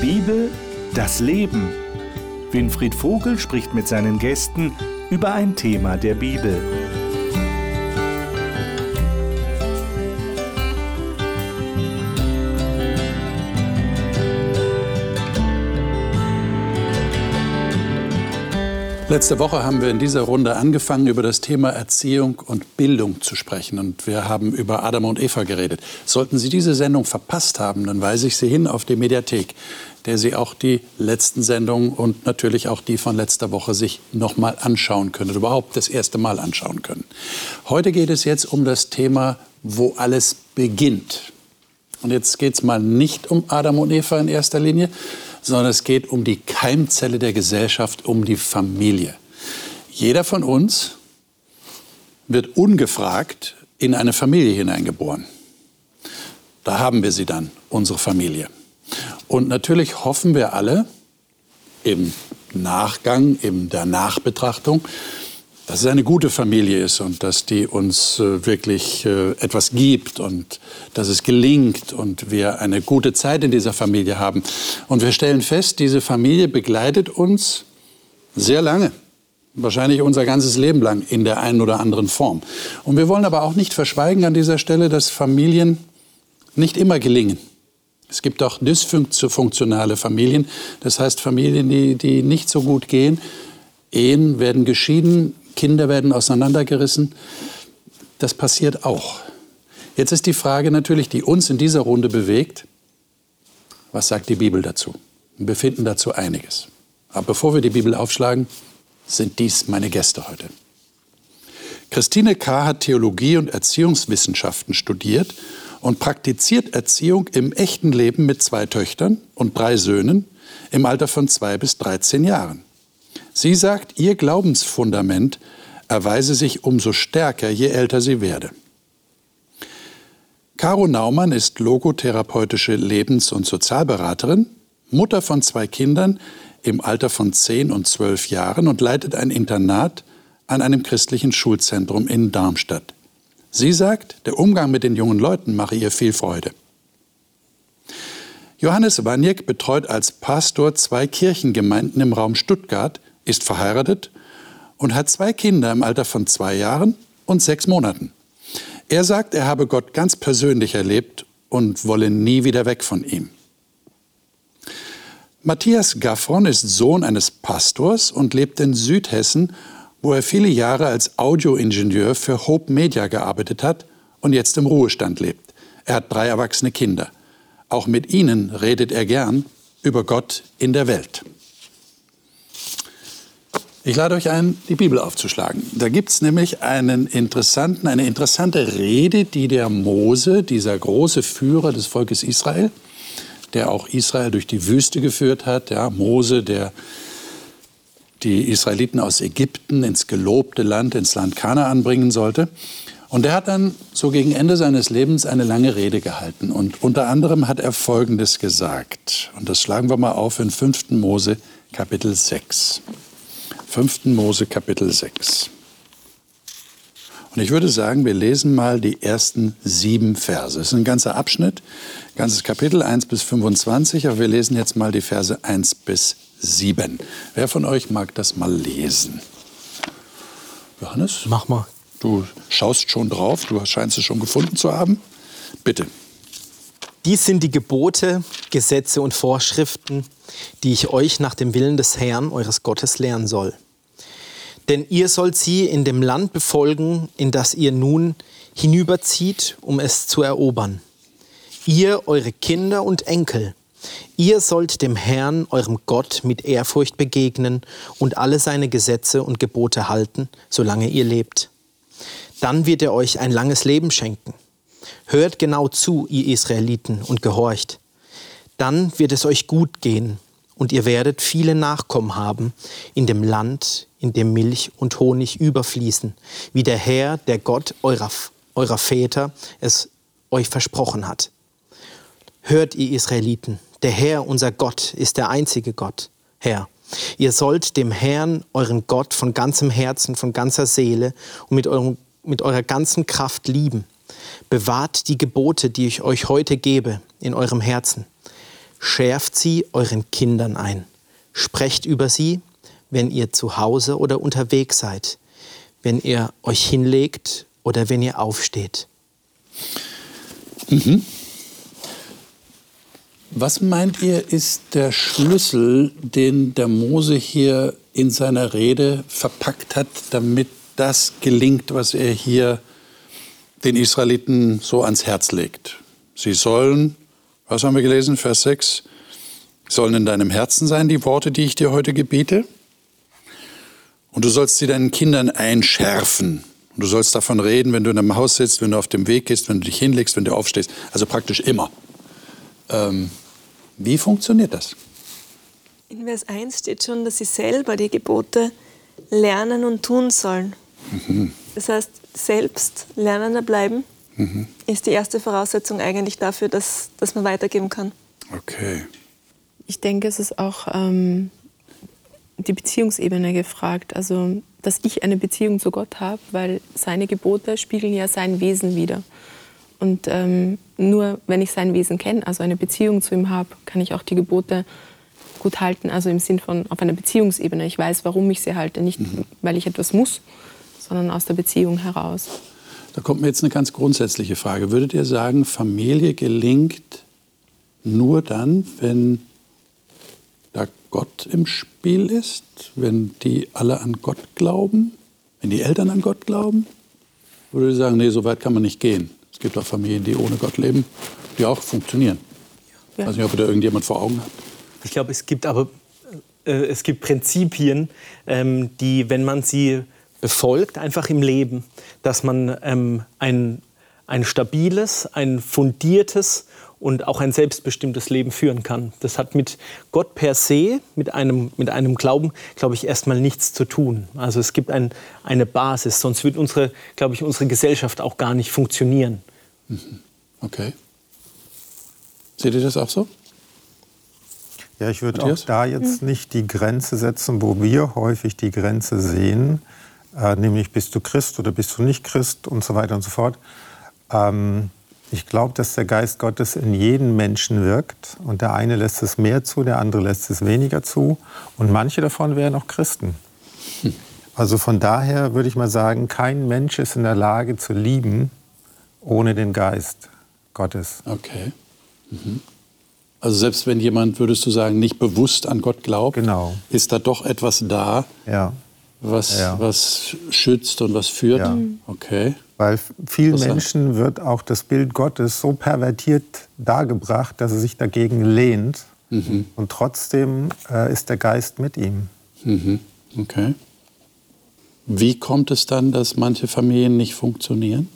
Bibel, das Leben. Winfried Vogel spricht mit seinen Gästen über ein Thema der Bibel. Letzte Woche haben wir in dieser Runde angefangen, über das Thema Erziehung und Bildung zu sprechen. Und wir haben über Adam und Eva geredet. Sollten Sie diese Sendung verpasst haben, dann weise ich Sie hin auf die Mediathek, der Sie auch die letzten Sendungen und natürlich auch die von letzter Woche sich nochmal anschauen können oder überhaupt das erste Mal anschauen können. Heute geht es jetzt um das Thema, wo alles beginnt. Und jetzt geht es mal nicht um Adam und Eva in erster Linie, sondern es geht um die Keimzelle der Gesellschaft, um die Familie. Jeder von uns wird ungefragt in eine Familie hineingeboren. Da haben wir sie dann, unsere Familie. Und natürlich hoffen wir alle im Nachgang, in der Nachbetrachtung, dass es eine gute Familie ist und dass die uns äh, wirklich äh, etwas gibt und dass es gelingt und wir eine gute Zeit in dieser Familie haben. Und wir stellen fest, diese Familie begleitet uns sehr lange. Wahrscheinlich unser ganzes Leben lang in der einen oder anderen Form. Und wir wollen aber auch nicht verschweigen an dieser Stelle, dass Familien nicht immer gelingen. Es gibt auch dysfunktionale Familien, das heißt Familien, die, die nicht so gut gehen. Ehen werden geschieden, Kinder werden auseinandergerissen. Das passiert auch. Jetzt ist die Frage natürlich, die uns in dieser Runde bewegt, was sagt die Bibel dazu? Wir finden dazu einiges. Aber bevor wir die Bibel aufschlagen, sind dies meine Gäste heute. Christine K. hat Theologie und Erziehungswissenschaften studiert und praktiziert Erziehung im echten Leben mit zwei Töchtern und drei Söhnen im Alter von zwei bis 13 Jahren. Sie sagt, ihr Glaubensfundament erweise sich umso stärker, je älter sie werde. Caro Naumann ist logotherapeutische Lebens- und Sozialberaterin, Mutter von zwei Kindern im Alter von 10 und 12 Jahren und leitet ein Internat an einem christlichen Schulzentrum in Darmstadt. Sie sagt, der Umgang mit den jungen Leuten mache ihr viel Freude. Johannes Waniek betreut als Pastor zwei Kirchengemeinden im Raum Stuttgart ist verheiratet und hat zwei Kinder im Alter von zwei Jahren und sechs Monaten. Er sagt, er habe Gott ganz persönlich erlebt und wolle nie wieder weg von ihm. Matthias Gaffron ist Sohn eines Pastors und lebt in Südhessen, wo er viele Jahre als Audioingenieur für Hope Media gearbeitet hat und jetzt im Ruhestand lebt. Er hat drei erwachsene Kinder. Auch mit ihnen redet er gern über Gott in der Welt. Ich lade euch ein, die Bibel aufzuschlagen. Da gibt es nämlich einen interessanten, eine interessante Rede, die der Mose, dieser große Führer des Volkes Israel, der auch Israel durch die Wüste geführt hat, ja, Mose, der die Israeliten aus Ägypten ins gelobte Land, ins Land Kana anbringen sollte. Und er hat dann so gegen Ende seines Lebens eine lange Rede gehalten. Und unter anderem hat er Folgendes gesagt. Und das schlagen wir mal auf in 5. Mose Kapitel 6. 5. Mose Kapitel 6. Und ich würde sagen, wir lesen mal die ersten sieben Verse. Es ist ein ganzer Abschnitt, ganzes Kapitel 1 bis 25, aber wir lesen jetzt mal die Verse 1 bis 7. Wer von euch mag das mal lesen? Johannes? Mach mal. Du schaust schon drauf, du scheinst es schon gefunden zu haben. Bitte. Dies sind die Gebote, Gesetze und Vorschriften, die ich euch nach dem Willen des Herrn, eures Gottes, lehren soll. Denn ihr sollt sie in dem Land befolgen, in das ihr nun hinüberzieht, um es zu erobern. Ihr, eure Kinder und Enkel, ihr sollt dem Herrn, eurem Gott, mit Ehrfurcht begegnen und alle seine Gesetze und Gebote halten, solange ihr lebt. Dann wird er euch ein langes Leben schenken. Hört genau zu, ihr Israeliten, und gehorcht. Dann wird es euch gut gehen und ihr werdet viele Nachkommen haben in dem Land, in dem Milch und Honig überfließen, wie der Herr, der Gott eurer, eurer Väter es euch versprochen hat. Hört ihr Israeliten, der Herr, unser Gott, ist der einzige Gott, Herr. Ihr sollt dem Herrn, euren Gott, von ganzem Herzen, von ganzer Seele und mit, eurem, mit eurer ganzen Kraft lieben. Bewahrt die Gebote, die ich euch heute gebe, in eurem Herzen schärft sie euren Kindern ein. Sprecht über sie, wenn ihr zu Hause oder unterwegs seid, wenn ihr euch hinlegt oder wenn ihr aufsteht. Mhm. Was meint ihr, ist der Schlüssel, den der Mose hier in seiner Rede verpackt hat, damit das gelingt, was er hier den Israeliten so ans Herz legt? Sie sollen, was haben wir gelesen, Vers 6, sollen in deinem Herzen sein, die Worte, die ich dir heute gebiete. Und du sollst sie deinen Kindern einschärfen. Und du sollst davon reden, wenn du in einem Haus sitzt, wenn du auf dem Weg gehst, wenn du dich hinlegst, wenn du aufstehst. Also praktisch immer. Ähm, wie funktioniert das? In Vers 1 steht schon, dass sie selber die Gebote lernen und tun sollen. Mhm. Das heißt, selbst Lernender bleiben mhm. ist die erste Voraussetzung eigentlich dafür, dass, dass man weitergeben kann. Okay. Ich denke, es ist auch ähm, die Beziehungsebene gefragt. Also, dass ich eine Beziehung zu Gott habe, weil seine Gebote spiegeln ja sein Wesen wider. Und ähm, nur wenn ich sein Wesen kenne, also eine Beziehung zu ihm habe, kann ich auch die Gebote gut halten. Also im Sinn von auf einer Beziehungsebene. Ich weiß, warum ich sie halte. Nicht, mhm. weil ich etwas muss, sondern aus der Beziehung heraus. Da kommt mir jetzt eine ganz grundsätzliche Frage. Würdet ihr sagen, Familie gelingt nur dann, wenn da Gott im Spiel ist, wenn die alle an Gott glauben, wenn die Eltern an Gott glauben? Oder würde sagen, nee, so weit kann man nicht gehen? Es gibt auch Familien, die ohne Gott leben, die auch funktionieren. Ja. Ich weiß nicht, ob ihr da irgendjemand vor Augen habt. Ich glaube, es gibt aber äh, es gibt Prinzipien, ähm, die, wenn man sie befolgt, einfach im Leben, dass man ähm, ein, ein stabiles, ein fundiertes und auch ein selbstbestimmtes Leben führen kann. Das hat mit Gott per se, mit einem, mit einem Glauben, glaube ich, erstmal nichts zu tun. Also es gibt ein, eine Basis, sonst wird unsere, glaube ich, unsere Gesellschaft auch gar nicht funktionieren. Mhm. Okay. Seht ihr das auch so? Ja, ich würde auch da jetzt nicht die Grenze setzen, wo wir häufig die Grenze sehen, äh, nämlich bist du Christ oder bist du nicht Christ und so weiter und so fort. Ähm, ich glaube, dass der Geist Gottes in jedem Menschen wirkt und der eine lässt es mehr zu, der andere lässt es weniger zu und manche davon wären auch Christen. Hm. Also von daher würde ich mal sagen, kein Mensch ist in der Lage zu lieben ohne den Geist Gottes. Okay. Mhm. Also selbst wenn jemand, würdest du sagen, nicht bewusst an Gott glaubt, genau. ist da doch etwas da, ja. was, ja. was schützt und was führt. Ja. Okay. Weil vielen Menschen wird auch das Bild Gottes so pervertiert dargebracht, dass er sich dagegen lehnt. Mhm. Und trotzdem äh, ist der Geist mit ihm. Mhm. Okay. Wie kommt es dann, dass manche Familien nicht funktionieren?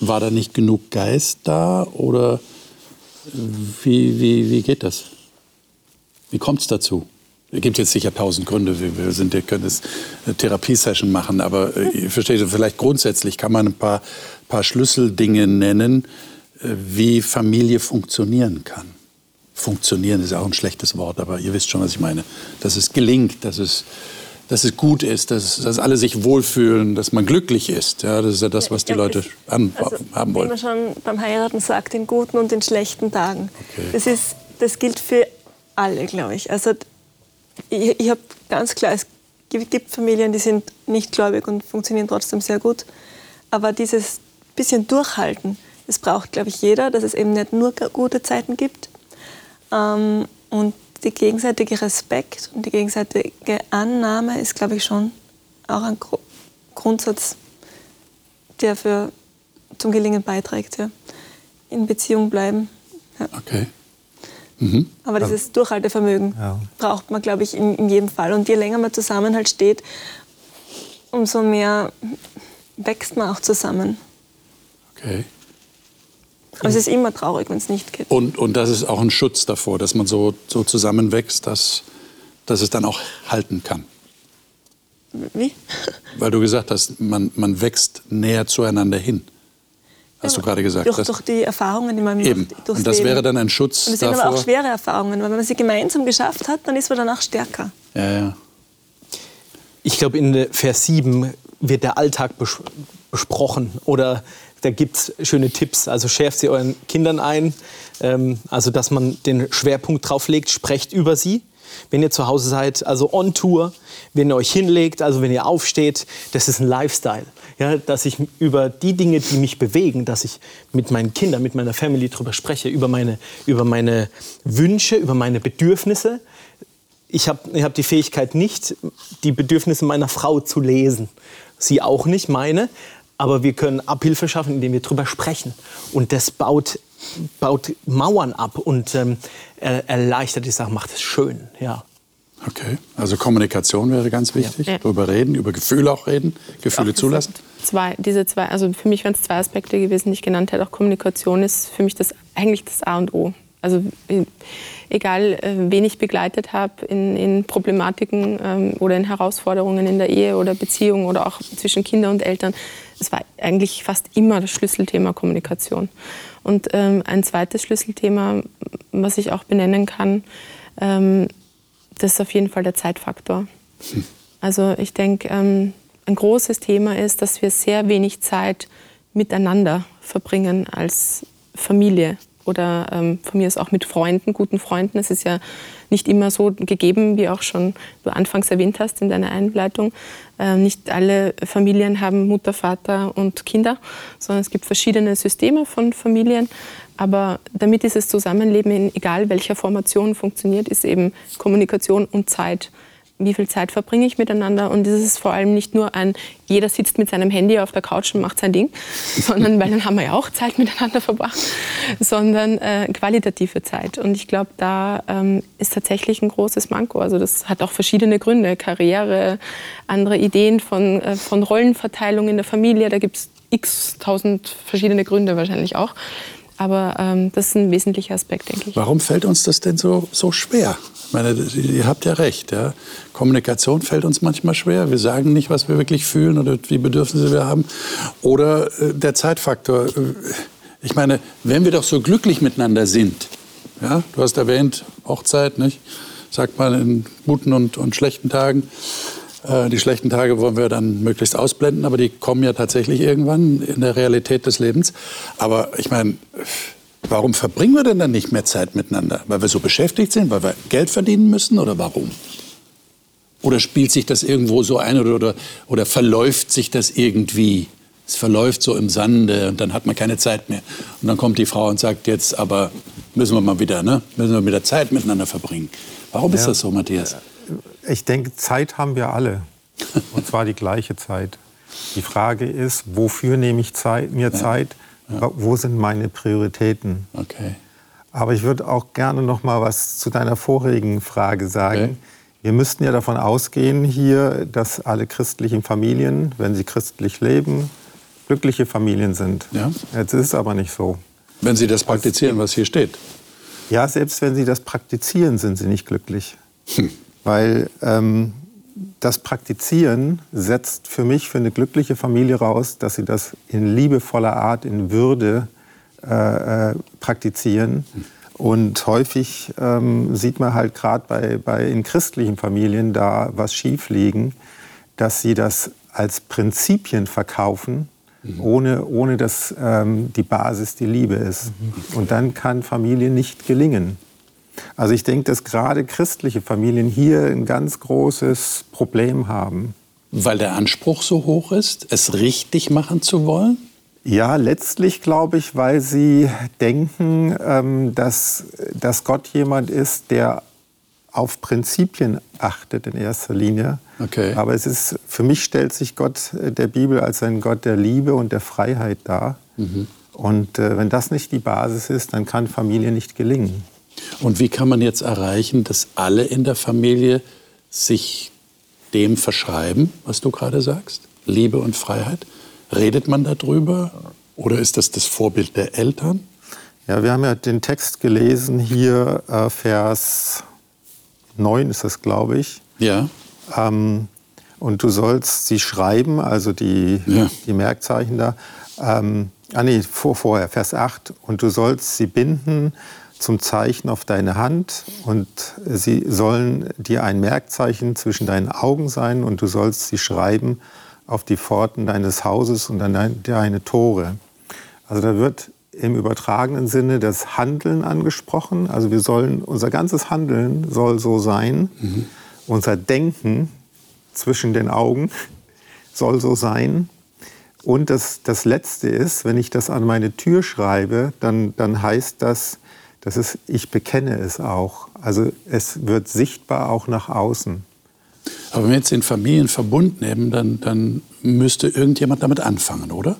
War da nicht genug Geist da oder wie, wie, wie geht das? Wie kommt es dazu? Es gibt jetzt sicher tausend Gründe. Wir, sind, wir können jetzt eine Therapiesession machen, aber äh, ich verstehe, vielleicht grundsätzlich kann man ein paar, paar Schlüsseldinge nennen, äh, wie Familie funktionieren kann. Funktionieren ist auch ein schlechtes Wort, aber ihr wisst schon, was ich meine. Dass es gelingt, dass es, dass es gut ist, dass, dass alle sich wohlfühlen, dass man glücklich ist. Ja, das ist ja das, was die Leute an, also, haben wollen. Wie man schon beim Heiraten sagt, in guten und in schlechten Tagen. Okay. Das, ist, das gilt für alle, glaube ich. Also ich, ich habe ganz klar, es gibt Familien, die sind nicht gläubig und funktionieren trotzdem sehr gut. Aber dieses bisschen Durchhalten, das braucht, glaube ich, jeder, dass es eben nicht nur gute Zeiten gibt. Ähm, und der gegenseitige Respekt und die gegenseitige Annahme ist, glaube ich, schon auch ein Grundsatz, der für, zum Gelingen beiträgt. Ja. In Beziehung bleiben. Ja. Okay. Mhm. Aber dieses Durchhaltevermögen ja. braucht man, glaube ich, in, in, jedem Fall. Und je länger man zusammen halt steht, umso mehr wächst man auch zusammen. Okay. Aber es ist immer traurig, wenn es nicht geht. Und, und das ist auch ein Schutz davor, dass man so, so zusammenwächst, dass, dass es dann auch halten kann. Wie? Weil du gesagt hast, man, man wächst näher zueinander hin hast du gerade gesagt. Durch, durch, die Erfahrungen, die man eben. macht. Und das Leben. wäre dann ein Schutz Und das sind aber auch schwere Erfahrungen, weil wenn man sie gemeinsam geschafft hat, dann ist man danach stärker. Ja, ja. Ich glaube, in Vers 7 wird der Alltag besprochen oder da gibt es schöne Tipps. Also schärft sie euren Kindern ein, ähm, also dass man den Schwerpunkt drauf legt, sprecht über sie. Wenn ihr zu Hause seid, also on Tour, wenn ihr euch hinlegt, also wenn ihr aufsteht, das ist ein Lifestyle. Ja, dass ich über die Dinge, die mich bewegen, dass ich mit meinen Kindern, mit meiner Family darüber spreche, über meine, über meine Wünsche, über meine Bedürfnisse. Ich habe ich hab die Fähigkeit nicht, die Bedürfnisse meiner Frau zu lesen. Sie auch nicht, meine. Aber wir können Abhilfe schaffen, indem wir darüber sprechen. Und das baut, baut Mauern ab und ähm, erleichtert die Sache, macht es schön. Ja. Okay, also Kommunikation wäre ganz wichtig. Ja. Darüber reden, über Gefühle auch reden, Gefühle auch zulassen. Zwei, diese zwei, also für mich wären es zwei Aspekte gewesen, die ich genannt hätte. Auch Kommunikation ist für mich das, eigentlich das A und O. Also egal, äh, wen ich begleitet habe in, in Problematiken ähm, oder in Herausforderungen in der Ehe oder Beziehung oder auch zwischen Kindern und Eltern, es war eigentlich fast immer das Schlüsselthema Kommunikation. Und ähm, ein zweites Schlüsselthema, was ich auch benennen kann, ähm, das ist auf jeden Fall der Zeitfaktor. Hm. Also ich denke, ähm, ein großes Thema ist, dass wir sehr wenig Zeit miteinander verbringen als Familie oder ähm, von mir ist auch mit Freunden, guten Freunden. Es ist ja nicht immer so gegeben, wie auch schon du anfangs erwähnt hast in deiner Einleitung. Äh, nicht alle Familien haben Mutter, Vater und Kinder, sondern es gibt verschiedene Systeme von Familien. Aber damit dieses Zusammenleben in egal welcher Formation funktioniert, ist eben Kommunikation und Zeit wie viel Zeit verbringe ich miteinander. Und es ist vor allem nicht nur ein, jeder sitzt mit seinem Handy auf der Couch und macht sein Ding, sondern, weil dann haben wir ja auch Zeit miteinander verbracht, sondern äh, qualitative Zeit. Und ich glaube, da ähm, ist tatsächlich ein großes Manko. Also das hat auch verschiedene Gründe, Karriere, andere Ideen von, äh, von Rollenverteilung in der Familie. Da gibt es x tausend verschiedene Gründe wahrscheinlich auch. Aber ähm, das ist ein wesentlicher Aspekt, denke ich. Warum fällt uns das denn so, so schwer? Ich meine, ihr habt ja recht. Ja? Kommunikation fällt uns manchmal schwer. Wir sagen nicht, was wir wirklich fühlen oder wie Bedürfnisse wir haben. Oder äh, der Zeitfaktor. Äh, ich meine, wenn wir doch so glücklich miteinander sind, ja? du hast erwähnt, Hochzeit, nicht? sagt man in guten und, und schlechten Tagen. Äh, die schlechten Tage wollen wir dann möglichst ausblenden, aber die kommen ja tatsächlich irgendwann in der Realität des Lebens. Aber ich meine, warum verbringen wir denn dann nicht mehr Zeit miteinander? Weil wir so beschäftigt sind, weil wir Geld verdienen müssen oder warum? Oder spielt sich das irgendwo so ein oder, oder, oder verläuft sich das irgendwie? Es verläuft so im Sande und dann hat man keine Zeit mehr. Und dann kommt die Frau und sagt, jetzt aber müssen wir mal wieder, ne? müssen wir wieder Zeit miteinander verbringen. Warum ja. ist das so, Matthias? Ich denke, Zeit haben wir alle. Und zwar die gleiche Zeit. Die Frage ist, wofür nehme ich Zeit, mir Zeit? Ja. Wo sind meine Prioritäten? Okay. Aber ich würde auch gerne noch mal was zu deiner vorigen Frage sagen. Okay. Wir müssten ja davon ausgehen hier, dass alle christlichen Familien, wenn sie christlich leben, glückliche Familien sind. Ja. Jetzt ist es aber nicht so. Wenn sie das praktizieren, was hier steht. Ja, selbst wenn sie das praktizieren, sind sie nicht glücklich. Hm. Weil ähm, das Praktizieren setzt für mich, für eine glückliche Familie raus, dass sie das in liebevoller Art, in Würde äh, äh, praktizieren. Und häufig ähm, sieht man halt gerade bei, bei in christlichen Familien da was schief liegen, dass sie das als Prinzipien verkaufen, mhm. ohne, ohne dass ähm, die Basis die Liebe ist. Mhm. Und dann kann Familie nicht gelingen. Also ich denke, dass gerade christliche Familien hier ein ganz großes Problem haben. Weil der Anspruch so hoch ist, es richtig machen zu wollen? Ja, letztlich glaube ich, weil sie denken, ähm, dass, dass Gott jemand ist, der auf Prinzipien achtet in erster Linie. Okay. Aber es ist, für mich stellt sich Gott äh, der Bibel als ein Gott der Liebe und der Freiheit dar. Mhm. Und äh, wenn das nicht die Basis ist, dann kann Familie nicht gelingen. Und wie kann man jetzt erreichen, dass alle in der Familie sich dem verschreiben, was du gerade sagst? Liebe und Freiheit? Redet man darüber? Oder ist das das Vorbild der Eltern? Ja, wir haben ja den Text gelesen, hier äh, Vers 9 ist das, glaube ich. Ja. Ähm, und du sollst sie schreiben, also die, ja. die Merkzeichen da. Ähm, ah nee, vor, vorher, Vers 8. Und du sollst sie binden zum Zeichen auf deine Hand und sie sollen dir ein Merkzeichen zwischen deinen Augen sein und du sollst sie schreiben auf die Pforten deines Hauses und an deine Tore. Also da wird im übertragenen Sinne das Handeln angesprochen. Also wir sollen, unser ganzes Handeln soll so sein. Mhm. Unser Denken zwischen den Augen soll so sein. Und das, das Letzte ist, wenn ich das an meine Tür schreibe, dann, dann heißt das, das ist, ich bekenne es auch. Also es wird sichtbar auch nach außen. Aber wenn wir jetzt den Familienverbund nehmen, dann, dann müsste irgendjemand damit anfangen, oder?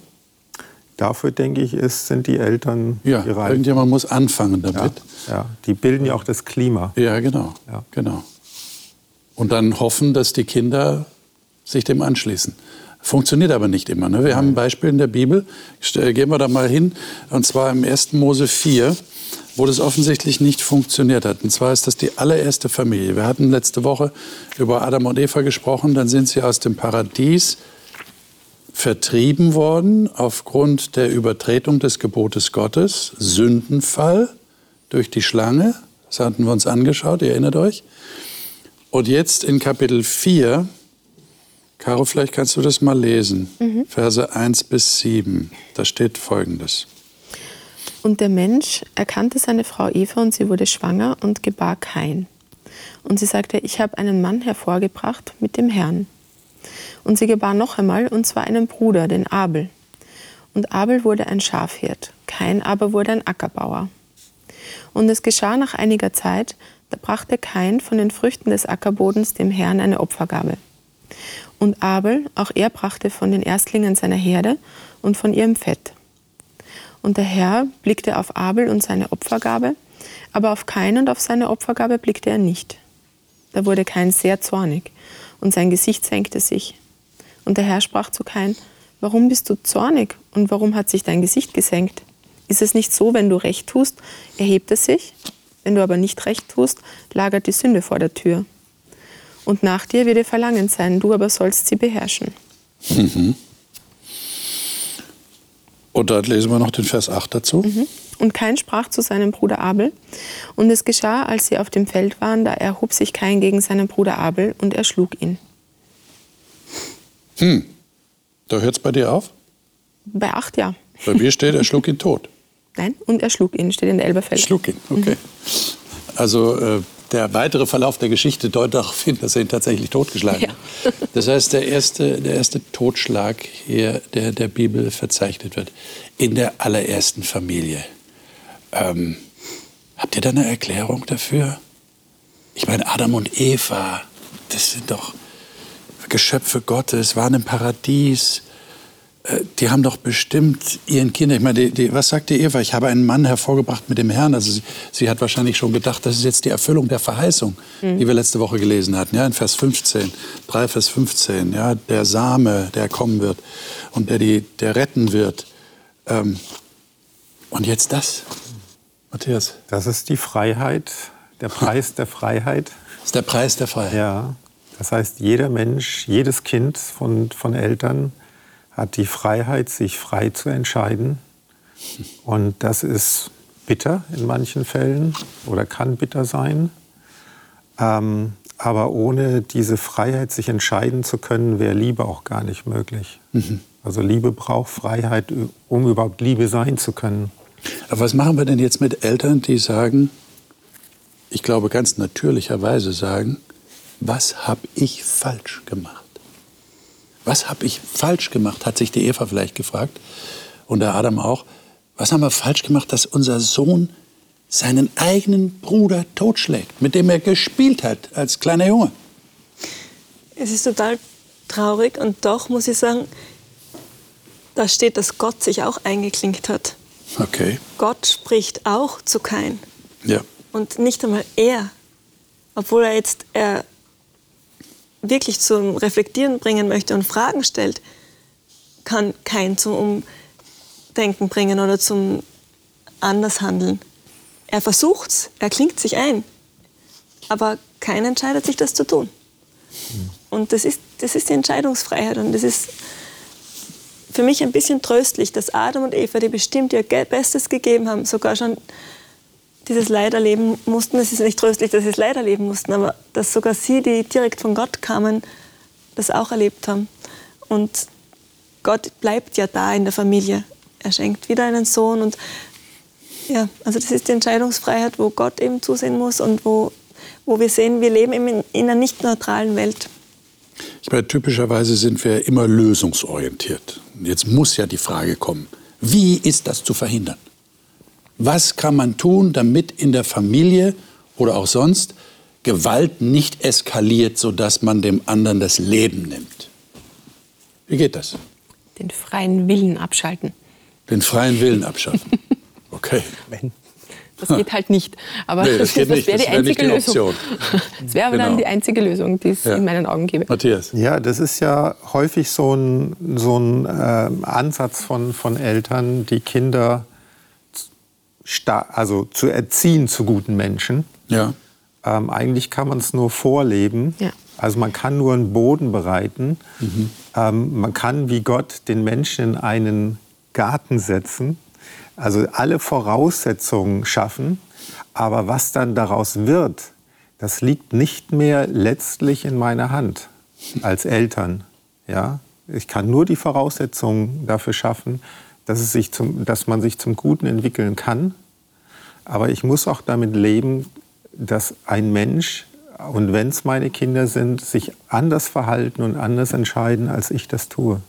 Dafür, denke ich, ist, sind die Eltern ja, bereit. Irgendjemand muss anfangen damit. Ja, ja, die bilden ja auch das Klima. Ja, genau. Ja. genau. Und dann hoffen, dass die Kinder sich dem anschließen. Funktioniert aber nicht immer. Ne? Wir haben ein Beispiel in der Bibel, gehen wir da mal hin, und zwar im 1. Mose 4 wo das offensichtlich nicht funktioniert hat. Und zwar ist das die allererste Familie. Wir hatten letzte Woche über Adam und Eva gesprochen. Dann sind sie aus dem Paradies vertrieben worden aufgrund der Übertretung des Gebotes Gottes. Sündenfall durch die Schlange. Das hatten wir uns angeschaut, ihr erinnert euch. Und jetzt in Kapitel 4, Caro, vielleicht kannst du das mal lesen, mhm. Verse 1 bis 7. Da steht folgendes. Und der Mensch erkannte seine Frau Eva und sie wurde schwanger und gebar Kain. Und sie sagte, ich habe einen Mann hervorgebracht mit dem Herrn. Und sie gebar noch einmal, und zwar einen Bruder, den Abel. Und Abel wurde ein Schafhirt, Kain aber wurde ein Ackerbauer. Und es geschah nach einiger Zeit, da brachte Kain von den Früchten des Ackerbodens dem Herrn eine Opfergabe. Und Abel, auch er brachte von den Erstlingen seiner Herde und von ihrem Fett. Und der Herr blickte auf Abel und seine Opfergabe, aber auf Kain und auf seine Opfergabe blickte er nicht. Da wurde Kain sehr zornig und sein Gesicht senkte sich. Und der Herr sprach zu Kain, warum bist du zornig und warum hat sich dein Gesicht gesenkt? Ist es nicht so, wenn du recht tust, erhebt es sich? Wenn du aber nicht recht tust, lagert die Sünde vor der Tür. Und nach dir wird ihr Verlangen sein, du aber sollst sie beherrschen. Mhm. Und dann lesen wir noch den Vers 8 dazu. Mhm. Und Kain sprach zu seinem Bruder Abel. Und es geschah, als sie auf dem Feld waren, da erhob sich Kain gegen seinen Bruder Abel und erschlug ihn. Hm, da hört es bei dir auf? Bei 8 ja. Bei mir steht, er schlug ihn tot. Nein, und er schlug ihn, steht in der Elberfeld. Schlug ihn, okay. Mhm. Also äh, der weitere Verlauf der Geschichte deutet darauf hin, dass er ihn tatsächlich totgeschlagen hat. Ja. Das heißt, der erste, der erste Totschlag hier, der der Bibel verzeichnet wird, in der allerersten Familie. Ähm, habt ihr da eine Erklärung dafür? Ich meine, Adam und Eva, das sind doch Geschöpfe Gottes, waren im Paradies. Äh, die haben doch bestimmt ihren Kindern, ich meine, die, die, was sagte Eva? Ich habe einen Mann hervorgebracht mit dem Herrn. Also sie, sie, hat wahrscheinlich schon gedacht, das ist jetzt die Erfüllung der Verheißung, mhm. die wir letzte Woche gelesen hatten, ja, in Vers 15, 3 Vers 15, ja, der Same, der kommen wird und der, die, der retten wird. Ähm, und jetzt das, Matthias. Das ist die Freiheit, der Preis der Freiheit. Das ist der Preis der Freiheit. Ja, das heißt, jeder Mensch, jedes Kind von, von Eltern hat die Freiheit, sich frei zu entscheiden. Und das ist bitter in manchen Fällen oder kann bitter sein. Ähm, aber ohne diese Freiheit, sich entscheiden zu können, wäre Liebe auch gar nicht möglich. Mhm. Also Liebe braucht Freiheit, um überhaupt Liebe sein zu können. Aber was machen wir denn jetzt mit Eltern, die sagen, ich glaube ganz natürlicherweise sagen, was habe ich falsch gemacht? Was habe ich falsch gemacht, hat sich die Eva vielleicht gefragt und der Adam auch. Was haben wir falsch gemacht, dass unser Sohn seinen eigenen Bruder totschlägt, mit dem er gespielt hat als kleiner Junge? Es ist total traurig und doch muss ich sagen, da steht, dass Gott sich auch eingeklinkt hat. Okay. Gott spricht auch zu Kain. Ja. Und nicht einmal er, obwohl er jetzt er wirklich zum Reflektieren bringen möchte und Fragen stellt, kann kein zum Umdenken bringen oder zum Andershandeln. Er versucht's, er klingt sich ein, aber keiner entscheidet sich, das zu tun. Und das ist, das ist die Entscheidungsfreiheit und das ist für mich ein bisschen tröstlich, dass Adam und Eva, die bestimmt ihr Bestes gegeben haben, sogar schon dieses Leid erleben mussten. Es ist nicht tröstlich, dass sie es Leid erleben mussten, aber dass sogar sie, die direkt von Gott kamen, das auch erlebt haben. Und Gott bleibt ja da in der Familie. Er schenkt wieder einen Sohn und ja, also das ist die Entscheidungsfreiheit, wo Gott eben zusehen muss und wo, wo wir sehen, wir leben in, in einer nicht neutralen Welt. Ich meine, typischerweise sind wir immer lösungsorientiert. Jetzt muss ja die Frage kommen, wie ist das zu verhindern? Was kann man tun, damit in der Familie oder auch sonst Gewalt nicht eskaliert, sodass man dem anderen das Leben nimmt? Wie geht das? Den freien Willen abschalten. Den freien Willen abschalten. Okay. Das geht halt nicht. Aber nee, das, das wäre die einzige die Lösung. Das wäre aber genau. dann die einzige Lösung, die es ja. in meinen Augen gäbe. Matthias. Ja, das ist ja häufig so ein, so ein äh, Ansatz von, von Eltern, die Kinder also zu erziehen zu guten Menschen. Ja. Ähm, eigentlich kann man es nur vorleben. Ja. Also man kann nur einen Boden bereiten. Mhm. Ähm, man kann wie Gott den Menschen in einen Garten setzen also alle Voraussetzungen schaffen. Aber was dann daraus wird, das liegt nicht mehr letztlich in meiner Hand als Eltern. Ja? Ich kann nur die Voraussetzungen dafür schaffen, dass, es sich zum, dass man sich zum Guten entwickeln kann. Aber ich muss auch damit leben, dass ein Mensch, und wenn es meine Kinder sind, sich anders verhalten und anders entscheiden, als ich das tue.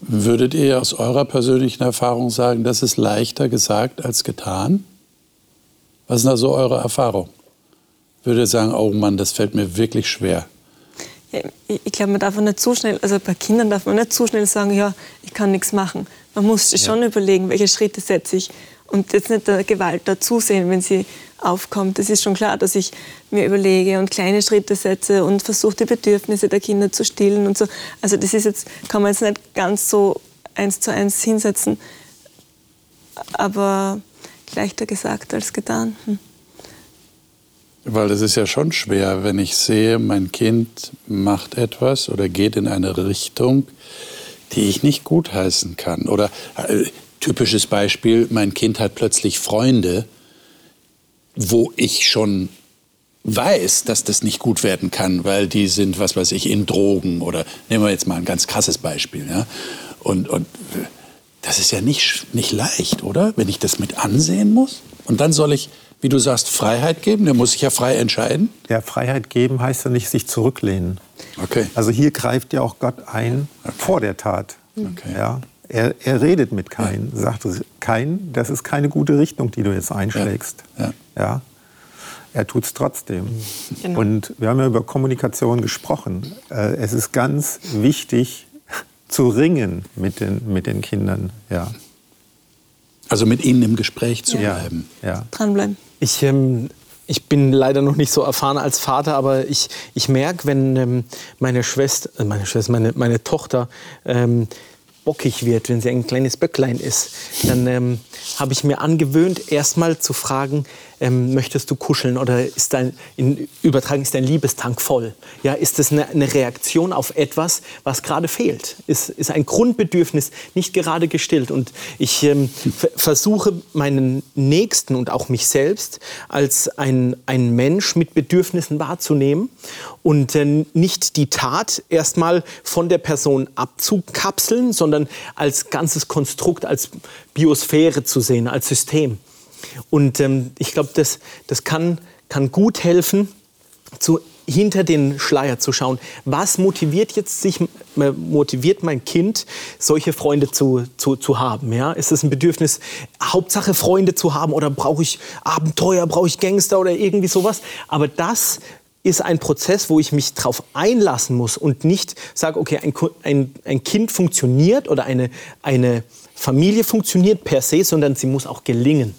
Würdet ihr aus eurer persönlichen Erfahrung sagen, das ist leichter gesagt als getan? Was ist da so eure Erfahrung? Würdet ihr sagen, oh Mann, das fällt mir wirklich schwer? Ich glaube, man darf nicht zu schnell, also bei Kindern darf man nicht zu schnell sagen, ja, ich kann nichts machen. Man muss sich ja. schon überlegen, welche Schritte setze ich und jetzt nicht der Gewalt dazusehen, wenn sie aufkommt. Das ist schon klar, dass ich mir überlege und kleine Schritte setze und versuche, die Bedürfnisse der Kinder zu stillen und so. Also das ist jetzt, kann man jetzt nicht ganz so eins zu eins hinsetzen, aber leichter gesagt als getan. Hm. Weil das ist ja schon schwer, wenn ich sehe, mein Kind macht etwas oder geht in eine Richtung, die ich nicht gutheißen kann. Oder äh, typisches Beispiel, mein Kind hat plötzlich Freunde, wo ich schon weiß, dass das nicht gut werden kann, weil die sind, was weiß ich, in Drogen oder nehmen wir jetzt mal ein ganz krasses Beispiel. Ja? Und, und das ist ja nicht, nicht leicht, oder? Wenn ich das mit ansehen muss. Und dann soll ich, wie du sagst, Freiheit geben. Der muss sich ja frei entscheiden. Ja, Freiheit geben heißt ja nicht sich zurücklehnen. Okay. Also hier greift ja auch Gott ein okay. vor der Tat. Okay. Ja? Er, er redet mit Kain, ja. sagt Kain, das ist keine gute Richtung, die du jetzt einschlägst. Ja. ja. ja? Er tut es trotzdem. Genau. Und wir haben ja über Kommunikation gesprochen. Äh, es ist ganz wichtig zu ringen mit den, mit den Kindern. Ja. Also mit ihnen im Gespräch zu ja. bleiben. Ja. Dranbleiben. Ich, ähm, ich bin leider noch nicht so erfahren als Vater, aber ich, ich merke, wenn ähm, meine Schwester, äh, meine Schwester, meine, meine Tochter ähm, bockig wird, wenn sie ein kleines Böcklein ist, dann ähm, habe ich mir angewöhnt, erstmal zu fragen, ähm, möchtest du kuscheln oder ist dein, in Übertragen ist dein Liebestank voll? Ja, ist das eine, eine Reaktion auf etwas, was gerade fehlt? Ist, ist ein Grundbedürfnis nicht gerade gestillt? Und ich ähm, versuche meinen Nächsten und auch mich selbst als ein, ein Mensch mit Bedürfnissen wahrzunehmen und äh, nicht die Tat erstmal von der Person abzukapseln, sondern als ganzes Konstrukt, als Biosphäre zu sehen, als System. Und ähm, ich glaube, das, das kann, kann gut helfen, zu, hinter den Schleier zu schauen. Was motiviert jetzt sich, motiviert mein Kind, solche Freunde zu, zu, zu haben? Ja? Ist es ein Bedürfnis, Hauptsache Freunde zu haben oder brauche ich Abenteuer, brauche ich Gangster oder irgendwie sowas? Aber das ist ein Prozess, wo ich mich darauf einlassen muss und nicht sage, okay, ein, ein, ein Kind funktioniert oder eine, eine Familie funktioniert per se, sondern sie muss auch gelingen.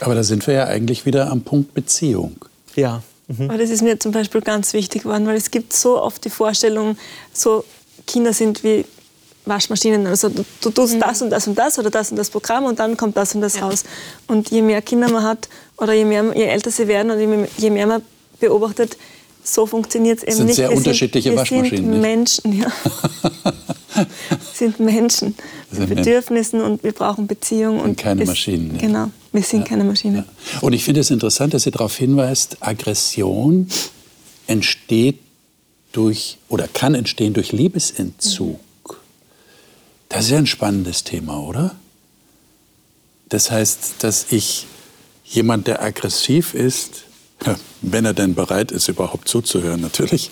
Aber da sind wir ja eigentlich wieder am Punkt Beziehung. Ja. Mhm. Aber das ist mir zum Beispiel ganz wichtig geworden, weil es gibt so oft die Vorstellung, so Kinder sind wie Waschmaschinen. Also du, du tust mhm. das und das und das oder das und das Programm und dann kommt das und das ja. raus. Und je mehr Kinder man hat oder je, mehr, je älter sie werden und je mehr, je mehr man beobachtet, so funktioniert es eben sind nicht. Sehr wir unterschiedliche sind, wir Waschmaschinen. Sind Menschen, ja. sind Menschen Bedürfnissen und wir brauchen Beziehung. Und, keine Maschinen. Ja. Genau, wir sind ja. keine Maschine. Ja. Und ich finde es interessant, dass sie darauf hinweist, Aggression entsteht durch oder kann entstehen durch Liebesentzug. Das ist ja ein spannendes Thema, oder? Das heißt, dass ich jemand, der aggressiv ist, wenn er denn bereit ist, überhaupt zuzuhören, natürlich,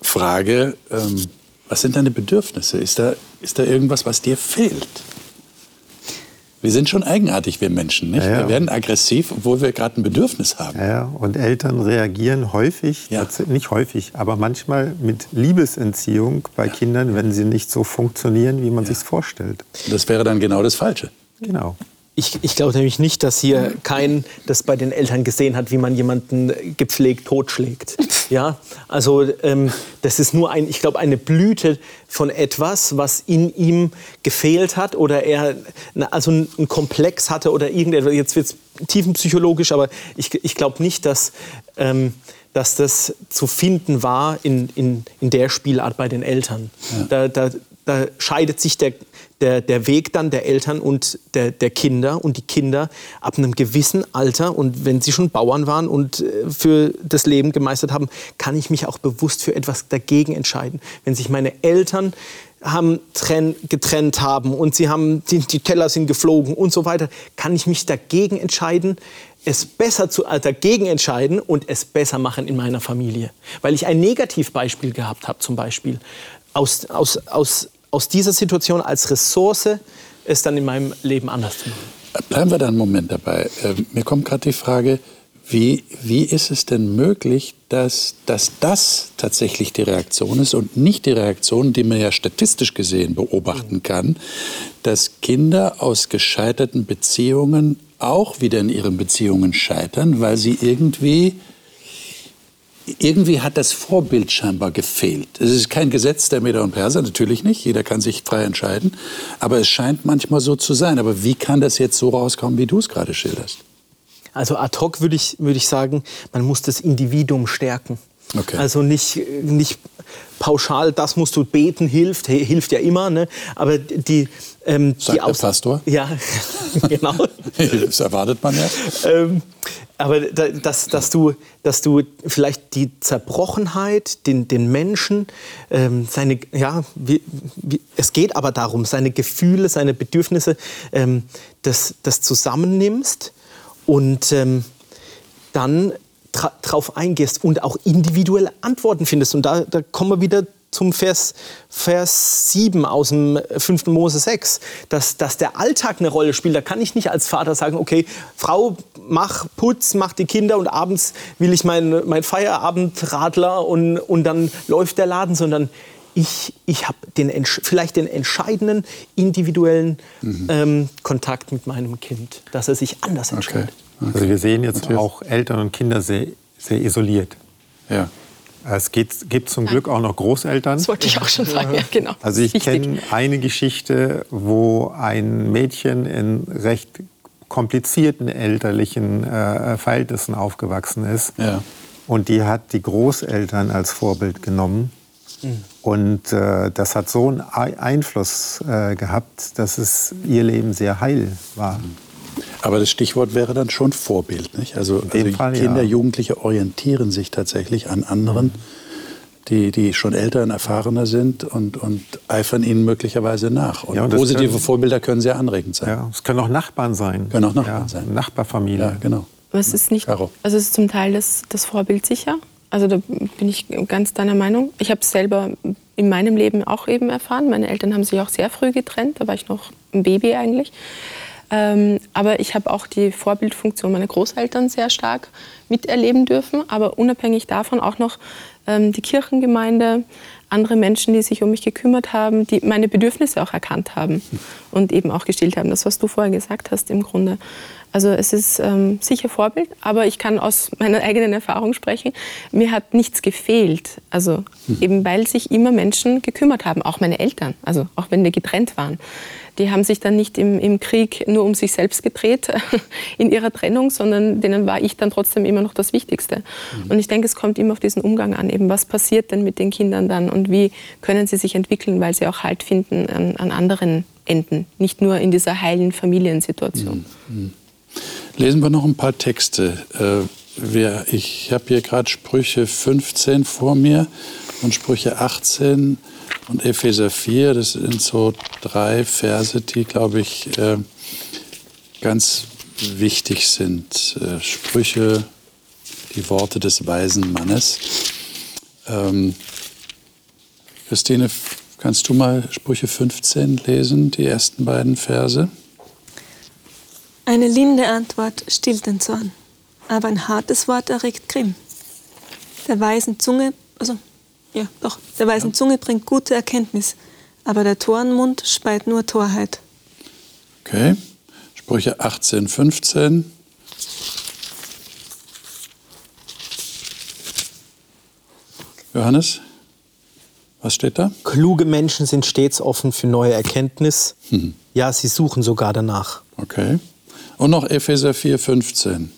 frage, ähm, was sind deine Bedürfnisse? Ist da, ist da irgendwas, was dir fehlt? Wir sind schon eigenartig, wir Menschen. Nicht? Ja, ja. Wir werden aggressiv, obwohl wir gerade ein Bedürfnis haben. Ja, und Eltern reagieren häufig, nicht häufig, aber manchmal mit Liebesentziehung bei Kindern, wenn sie nicht so funktionieren, wie man sich vorstellt. Das wäre dann genau das Falsche. Genau. Ich, ich glaube nämlich nicht, dass hier kein das bei den Eltern gesehen hat, wie man jemanden gepflegt totschlägt. Ja, also ähm, das ist nur ein, ich glaube, eine Blüte von etwas, was in ihm gefehlt hat oder er also einen Komplex hatte oder irgendetwas. Jetzt wird es tiefenpsychologisch, aber ich, ich glaube nicht, dass ähm, dass das zu finden war in, in, in der Spielart bei den Eltern. Ja. Da, da, da scheidet sich der, der, der Weg dann der Eltern und der, der Kinder und die Kinder ab einem gewissen Alter und wenn sie schon Bauern waren und äh, für das Leben gemeistert haben, kann ich mich auch bewusst für etwas dagegen entscheiden. Wenn sich meine Eltern haben trenn, getrennt haben und sie haben die, die Teller sind geflogen und so weiter, kann ich mich dagegen entscheiden, es besser zu äh, dagegen entscheiden und es besser machen in meiner Familie, weil ich ein Negativbeispiel gehabt habe zum Beispiel aus, aus, aus aus dieser Situation als Ressource es dann in meinem Leben anders zu machen. Bleiben wir da einen Moment dabei. Äh, mir kommt gerade die Frage, wie, wie ist es denn möglich, dass, dass das tatsächlich die Reaktion ist und nicht die Reaktion, die man ja statistisch gesehen beobachten kann, dass Kinder aus gescheiterten Beziehungen auch wieder in ihren Beziehungen scheitern, weil sie irgendwie irgendwie hat das Vorbild scheinbar gefehlt. Es ist kein Gesetz der Meder und Perser, natürlich nicht. Jeder kann sich frei entscheiden. Aber es scheint manchmal so zu sein. Aber wie kann das jetzt so rauskommen, wie du es gerade schilderst? Also ad hoc würde ich, würde ich sagen, man muss das Individuum stärken. Okay. Also nicht, nicht pauschal, das musst du beten, hilft, hilft ja immer. Ne? Aber die, ähm, Sagt die der Pastor? Ja, genau. das erwartet man ja. Ähm, aber dass, dass, du, dass du vielleicht die Zerbrochenheit, den, den Menschen, ähm, seine, ja, wie, wie, es geht aber darum, seine Gefühle, seine Bedürfnisse, ähm, das, das zusammennimmst und ähm, dann drauf eingehst und auch individuelle Antworten findest. Und da, da kommen wir wieder zum Vers, Vers 7 aus dem 5. Mose 6, dass, dass der Alltag eine Rolle spielt. Da kann ich nicht als Vater sagen, okay, Frau, mach Putz, mach die Kinder und abends will ich meinen mein Feierabendradler und, und dann läuft der Laden, sondern ich, ich habe den, vielleicht den entscheidenden individuellen mhm. ähm, Kontakt mit meinem Kind, dass er sich anders entscheidet. Okay. Okay. Also wir sehen jetzt Natürlich. auch Eltern und Kinder sehr, sehr isoliert. Ja. Es gibt, gibt zum Glück auch noch Großeltern. Das wollte ich auch schon sagen, ja, genau. Also ich kenne eine Geschichte, wo ein Mädchen in recht komplizierten elterlichen äh, Verhältnissen aufgewachsen ist. Ja. Und die hat die Großeltern als Vorbild genommen. Mhm. Und äh, das hat so einen Einfluss äh, gehabt, dass es ihr Leben sehr heil war. Mhm. Aber das Stichwort wäre dann schon Vorbild. Nicht? Also, also Fall, Kinder, ja. Jugendliche orientieren sich tatsächlich an anderen, die, die schon älter und erfahrener sind und, und eifern ihnen möglicherweise nach. Und, ja, und positive können, Vorbilder können sehr anregend sein. Ja, es können auch Nachbarn sein. Können auch Nachbarn ja, sein. Nachbarfamilie. Ja, genau. es ist nicht, also es ist zum Teil das, das Vorbild sicher. Also da bin ich ganz deiner Meinung. Ich habe es selber in meinem Leben auch eben erfahren. Meine Eltern haben sich auch sehr früh getrennt. Da war ich noch ein Baby eigentlich. Ähm, aber ich habe auch die Vorbildfunktion meiner Großeltern sehr stark miterleben dürfen. Aber unabhängig davon auch noch ähm, die Kirchengemeinde, andere Menschen, die sich um mich gekümmert haben, die meine Bedürfnisse auch erkannt haben und eben auch gestillt haben. Das, was du vorher gesagt hast im Grunde. Also es ist ähm, sicher Vorbild, aber ich kann aus meiner eigenen Erfahrung sprechen. Mir hat nichts gefehlt. Also mhm. eben weil sich immer Menschen gekümmert haben, auch meine Eltern, also auch wenn wir getrennt waren die haben sich dann nicht im, im Krieg nur um sich selbst gedreht in ihrer Trennung, sondern denen war ich dann trotzdem immer noch das Wichtigste. Mhm. Und ich denke, es kommt immer auf diesen Umgang an, eben was passiert denn mit den Kindern dann und wie können sie sich entwickeln, weil sie auch Halt finden an, an anderen Enden, nicht nur in dieser heilen Familiensituation. Mhm. mhm. Lesen wir noch ein paar Texte. Äh, ich habe hier gerade Sprüche 15 vor mir und Sprüche 18 und Epheser 4. Das sind so drei Verse, die, glaube ich, äh, ganz wichtig sind. Äh, Sprüche, die Worte des weisen Mannes. Ähm, Christine, kannst du mal Sprüche 15 lesen, die ersten beiden Verse? Eine linde Antwort stillt den Zorn, aber ein hartes Wort erregt Grimm. Der weisen Zunge, also ja, doch, der weisen ja. Zunge bringt gute Erkenntnis, aber der Torenmund speit nur Torheit. Okay. Sprüche 18, 15. Johannes, was steht da? Kluge Menschen sind stets offen für neue Erkenntnis. Hm. Ja, sie suchen sogar danach. Okay. Und noch Epheser 4, 15.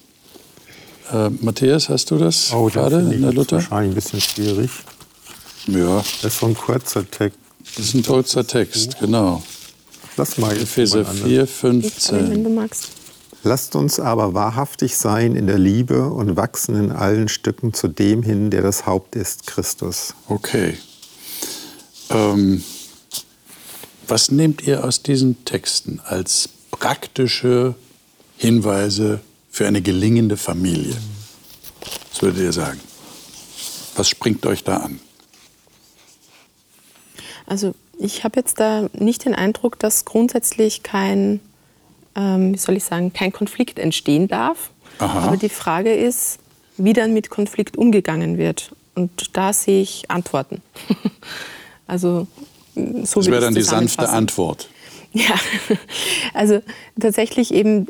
Äh, Matthias, hast du das oh, gerade in der Luther? Wahrscheinlich ein bisschen schwierig. Ja. Das ist so ein kurzer Text. Das ist ein kurzer Text, genau. Lass mal Epheser 4, 15. Wenn du magst. Lasst uns aber wahrhaftig sein in der Liebe und wachsen in allen Stücken zu dem hin, der das Haupt ist, Christus. Okay. Ähm, was nehmt ihr aus diesen Texten als praktische Hinweise für eine gelingende Familie? Was würdet ihr sagen? Was springt euch da an? Also ich habe jetzt da nicht den Eindruck, dass grundsätzlich kein, ähm, wie soll ich sagen, kein Konflikt entstehen darf. Aha. Aber die Frage ist, wie dann mit Konflikt umgegangen wird. Und da sehe ich Antworten. also so das wäre dann die sanfte Antwort. Ja, also tatsächlich eben,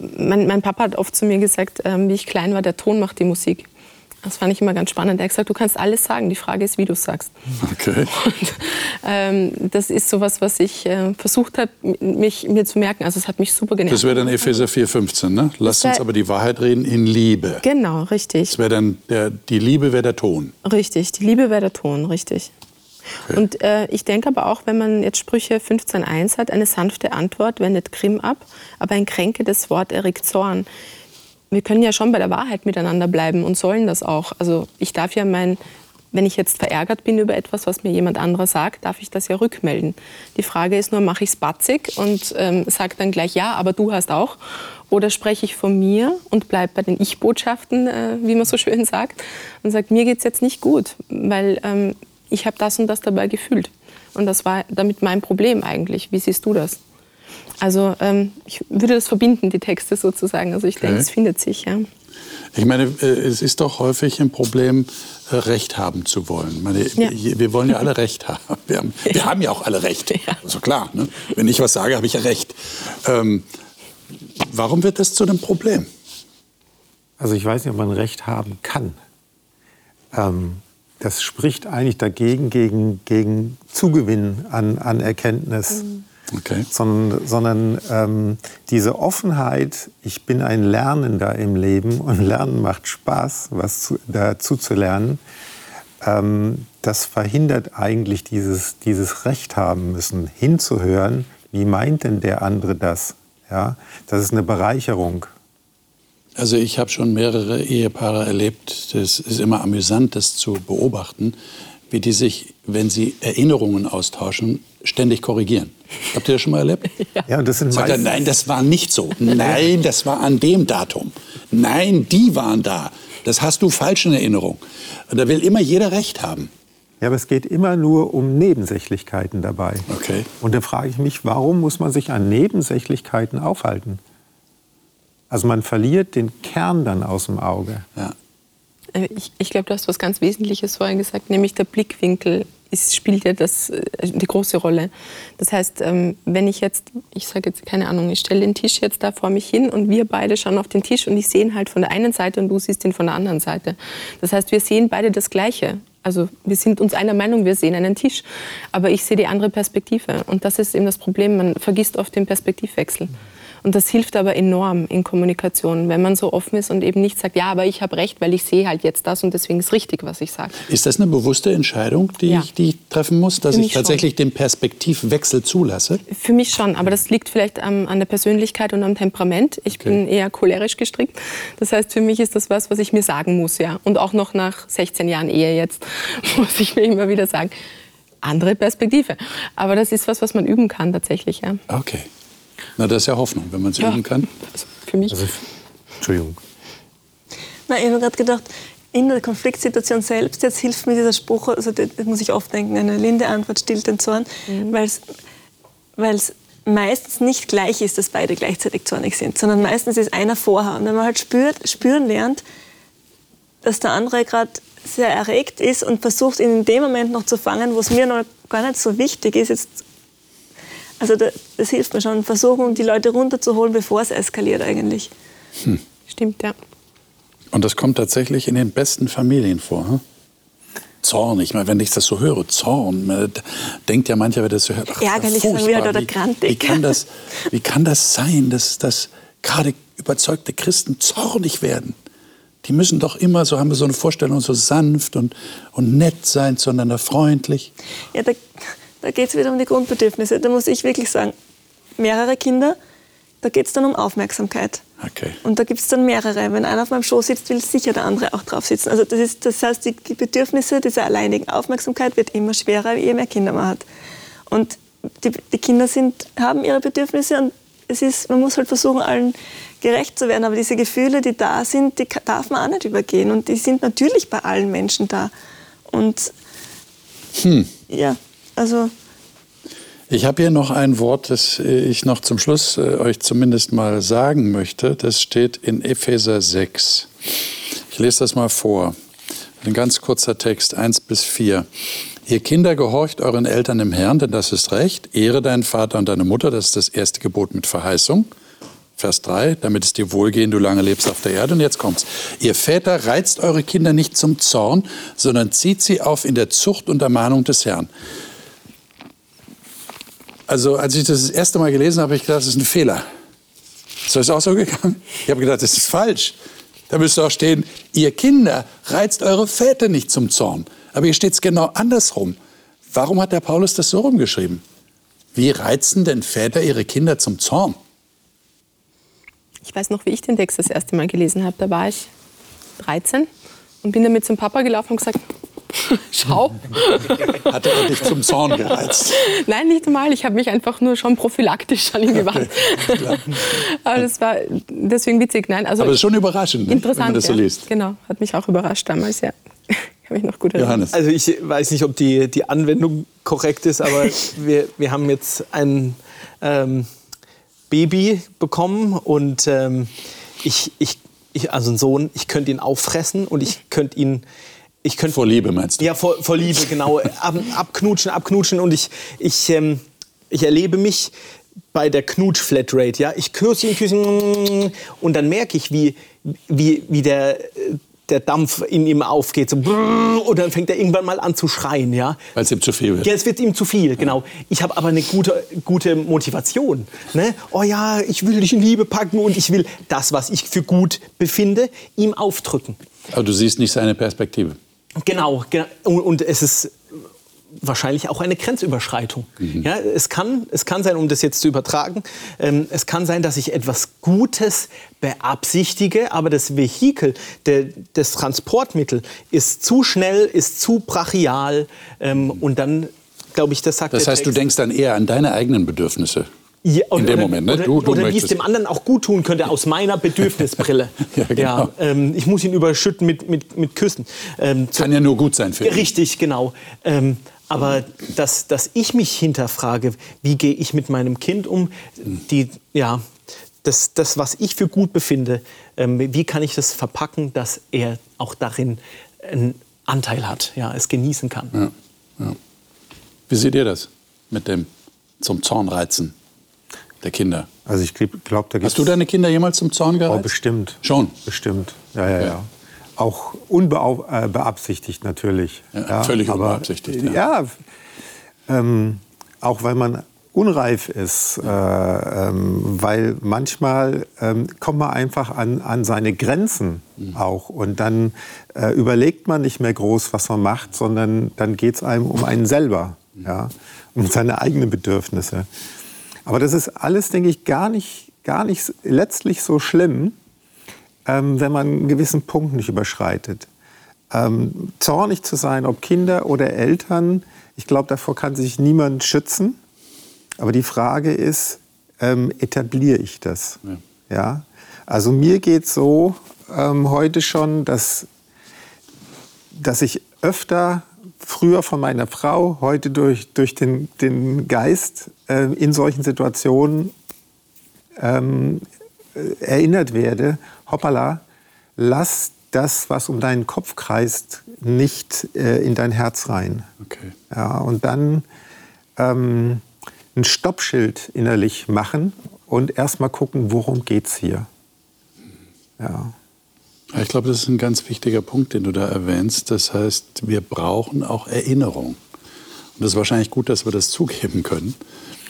mein, mein, Papa hat oft zu mir gesagt, ähm, wie ich klein war, der Ton macht die Musik. Das fand ich immer ganz spannend. Er hat gesagt, du kannst alles sagen, die Frage ist, wie du es sagst. Okay. Und, ähm, das ist sowas, was ich äh, versucht habe, mich, mir zu merken. Also es hat mich super genervt. Das wäre dann Epheser 4,15, ne? Lasst uns aber die Wahrheit reden in Liebe. Genau, richtig. Das wäre dann, der, die Liebe wäre der Ton. Richtig, die Liebe wäre der Ton, richtig. Okay. Und äh, ich denke aber auch, wenn man jetzt Sprüche 15.1 hat, eine sanfte Antwort wendet Grimm ab, aber ein kränkendes Wort erregt Zorn. Wir können ja schon bei der Wahrheit miteinander bleiben und sollen das auch. Also ich darf ja mein, wenn ich jetzt verärgert bin über etwas, was mir jemand anderer sagt, darf ich das ja rückmelden. Die Frage ist nur, mache ich es batzig und ähm, sage dann gleich, ja, aber du hast auch. Oder spreche ich von mir und bleibe bei den Ich-Botschaften, äh, wie man so schön sagt, und sage, mir geht es jetzt nicht gut, weil ähm, ich habe das und das dabei gefühlt. Und das war damit mein Problem eigentlich. Wie siehst du das? Also ähm, ich würde das verbinden, die Texte sozusagen. Also ich okay. denke, es findet sich. Ja. Ich meine, äh, es ist doch häufig ein Problem, äh, Recht haben zu wollen. Meine, ja. Wir wollen ja alle Recht haben. Wir haben ja, wir haben ja auch alle Recht. Ja. Also klar, ne? wenn ich was sage, habe ich ja Recht. Ähm, warum wird das zu einem Problem? Also ich weiß nicht, ob man Recht haben kann. Ähm, das spricht eigentlich dagegen, gegen, gegen Zugewinn an, an Erkenntnis. Mhm. Okay. Sondern, sondern ähm, diese Offenheit, ich bin ein Lernender im Leben und Lernen macht Spaß, was zu, dazu zu lernen, ähm, das verhindert eigentlich dieses, dieses Recht haben müssen, hinzuhören, wie meint denn der andere das? Ja, das ist eine Bereicherung. Also ich habe schon mehrere Ehepaare erlebt. Das ist immer amüsant, das zu beobachten, wie die sich, wenn sie Erinnerungen austauschen, ständig korrigieren. Habt ihr das schon mal erlebt? Ja, und das sind Sagt er, nein, das war nicht so. Nein, das war an dem Datum. Nein, die waren da. Das hast du falsch in Erinnerung. Und da will immer jeder Recht haben. Ja, aber es geht immer nur um Nebensächlichkeiten dabei. Okay. Und da frage ich mich, warum muss man sich an Nebensächlichkeiten aufhalten? Also man verliert den Kern dann aus dem Auge. Ja. Äh, ich, ich glaube, du hast was ganz Wesentliches vorhin gesagt, nämlich der Blickwinkel ist, spielt ja das, äh, die große Rolle. Das heißt, ähm, wenn ich jetzt, ich sage jetzt keine Ahnung, ich stelle den Tisch jetzt da vor mich hin und wir beide schauen auf den Tisch und ich sehe ihn halt von der einen Seite und du siehst ihn von der anderen Seite. Das heißt, wir sehen beide das Gleiche. Also wir sind uns einer Meinung, wir sehen einen Tisch, aber ich sehe die andere Perspektive. Und das ist eben das Problem, man vergisst oft den Perspektivwechsel. Und das hilft aber enorm in Kommunikation, wenn man so offen ist und eben nicht sagt, ja, aber ich habe recht, weil ich sehe halt jetzt das und deswegen ist richtig, was ich sage. Ist das eine bewusste Entscheidung, die, ja. ich, die ich treffen muss, dass ich tatsächlich schon. den Perspektivwechsel zulasse? Für mich schon, aber das liegt vielleicht am, an der Persönlichkeit und am Temperament. Ich okay. bin eher cholerisch gestrickt. Das heißt, für mich ist das was, was ich mir sagen muss, ja. Und auch noch nach 16 Jahren Ehe jetzt muss ich mir immer wieder sagen, andere Perspektive. Aber das ist was, was man üben kann tatsächlich, ja. Okay. Na, das ist ja Hoffnung, wenn man es ja. üben kann. Also für mich. Also, Entschuldigung. Na, ich habe gerade gedacht, in der Konfliktsituation selbst, jetzt hilft mir dieser Spruch, also das muss ich oft denken, eine linde Antwort stillt den Zorn, mhm. weil es meistens nicht gleich ist, dass beide gleichzeitig zornig sind, sondern meistens ist einer vorher. Und wenn man halt spürt, spüren lernt, dass der andere gerade sehr erregt ist und versucht, ihn in dem Moment noch zu fangen, wo es mir noch gar nicht so wichtig ist, jetzt also das, das hilft mir schon, versuchen, die Leute runterzuholen, bevor es eskaliert eigentlich. Hm. Stimmt, ja. Und das kommt tatsächlich in den besten Familien vor. Hm? Zorn, ich meine, wenn ich das so höre, Zorn, denkt ja mancher, wer das so hört, ach, ärgerlich sagen wir oder grantig. Wie, kann das, wie kann das sein, dass, dass gerade überzeugte Christen zornig werden? Die müssen doch immer, so haben wir so eine Vorstellung, so sanft und, und nett sein, zueinander freundlich. Ja, da, da geht es wieder um die Grundbedürfnisse. Da muss ich wirklich sagen, mehrere Kinder, da geht es dann um Aufmerksamkeit. Okay. Und da gibt es dann mehrere. Wenn einer auf meinem Schoß sitzt, will sicher der andere auch drauf sitzen. Also das, ist, das heißt, die Bedürfnisse dieser alleinigen Aufmerksamkeit wird immer schwerer, je mehr Kinder man hat. Und die, die Kinder sind, haben ihre Bedürfnisse und es ist, man muss halt versuchen, allen gerecht zu werden. Aber diese Gefühle, die da sind, die darf man auch nicht übergehen. Und die sind natürlich bei allen Menschen da. Und hm. ja, also ich habe hier noch ein Wort, das ich noch zum Schluss äh, euch zumindest mal sagen möchte. Das steht in Epheser 6. Ich lese das mal vor. Ein ganz kurzer Text, 1 bis 4. Ihr Kinder gehorcht euren Eltern im Herrn, denn das ist recht. Ehre deinen Vater und deine Mutter, das ist das erste Gebot mit Verheißung. Vers 3, damit es dir wohlgehen, du lange lebst auf der Erde. Und jetzt kommt's. Ihr Väter reizt eure Kinder nicht zum Zorn, sondern zieht sie auf in der Zucht und Ermahnung des Herrn. Also als ich das das erste Mal gelesen habe, habe ich gedacht, das ist ein Fehler. Ist das auch so gegangen? Ich habe gedacht, das ist falsch. Da müsste auch stehen, ihr Kinder reizt eure Väter nicht zum Zorn. Aber hier steht es genau andersrum. Warum hat der Paulus das so rumgeschrieben? Wie reizen denn Väter ihre Kinder zum Zorn? Ich weiß noch, wie ich den Text das erste Mal gelesen habe. Da war ich 13 und bin damit zum Papa gelaufen und gesagt, Schau. Hat er dich zum Zorn gereizt? Nein, nicht mal. Ich habe mich einfach nur schon prophylaktisch an ihn gewandt. Okay, Aber das war deswegen witzig. Nein, also Aber das ist schon überraschend, interessant, wenn man das so liest. Genau, hat mich auch überrascht damals, ja. Kann mich noch gut erinnern. Johannes. Also ich weiß nicht, ob die, die Anwendung korrekt ist, aber wir, wir haben jetzt ein ähm, Baby bekommen und ähm, ich, ich, ich, also einen Sohn, ich könnte ihn auffressen und ich könnte ihn ich könnte vor Liebe meinst du? Ja, vor, vor Liebe, genau. Ab, abknutschen, abknutschen und ich, ich, ähm, ich erlebe mich bei der Knutsch-Flatrate. Ja? Ich küsse ihn, küsse ihn und dann merke ich, wie, wie, wie der, der Dampf in ihm aufgeht. So, und dann fängt er irgendwann mal an zu schreien. Ja? Weil es ihm zu viel wird. Ja, es wird ihm zu viel, genau. Ich habe aber eine gute, gute Motivation. Ne? Oh ja, ich will dich in Liebe packen und ich will das, was ich für gut befinde, ihm aufdrücken. Aber du siehst nicht seine Perspektive. Genau, und es ist wahrscheinlich auch eine Grenzüberschreitung. Mhm. Ja, es, kann, es kann sein, um das jetzt zu übertragen, ähm, es kann sein, dass ich etwas Gutes beabsichtige, aber das Vehikel, der, das Transportmittel ist zu schnell, ist zu brachial ähm, und dann, glaube ich, das sagt Das heißt, du denkst dann eher an deine eigenen Bedürfnisse. Ja, in dem Moment, ne? Oder, du, du oder wie es dem anderen auch gut tun könnte, aus meiner Bedürfnisbrille. ja, genau. ja ähm, ich muss ihn überschütten mit, mit, mit Küssen. Ähm, Kann ja nur gut sein für ihn. Richtig, genau. Ähm, aber dass, dass ich mich hinterfrage, wie gehe ich mit meinem Kind um, die, ja, das, das, was ich für gut befinde, ähm, wie kann ich das verpacken, dass er auch darin einen Anteil hat, ja, es genießen kann. Ja, ja. Wie seht ihr das mit dem zum Zorn reizen? Der Kinder. Also ich glaube, da Hast du deine Kinder jemals zum Zorn gereizt? Oh, bestimmt. Schon? Bestimmt, ja, ja, ja. ja. Auch unbeabsichtigt natürlich. Ja, ja, völlig aber, unbeabsichtigt. Ja, ja ähm, auch weil man unreif ist, äh, ähm, weil manchmal ähm, kommt man einfach an, an seine Grenzen mhm. auch und dann äh, überlegt man nicht mehr groß, was man macht, sondern dann geht es einem um einen selber, mhm. ja, um seine eigenen Bedürfnisse. Aber das ist alles, denke ich, gar nicht, gar nicht letztlich so schlimm, ähm, wenn man einen gewissen Punkt nicht überschreitet. Ähm, zornig zu sein, ob Kinder oder Eltern, ich glaube, davor kann sich niemand schützen. Aber die Frage ist, ähm, etabliere ich das? Ja. ja? Also mir geht es so ähm, heute schon, dass, dass ich öfter früher von meiner Frau, heute durch, durch den, den Geist äh, in solchen Situationen ähm, äh, erinnert werde, hoppala, lass das, was um deinen Kopf kreist, nicht äh, in dein Herz rein. Okay. Ja, und dann ähm, ein Stoppschild innerlich machen und erstmal gucken, worum geht es hier. Ja. Ich glaube, das ist ein ganz wichtiger Punkt, den du da erwähnst. Das heißt, wir brauchen auch Erinnerung. Und es ist wahrscheinlich gut, dass wir das zugeben können,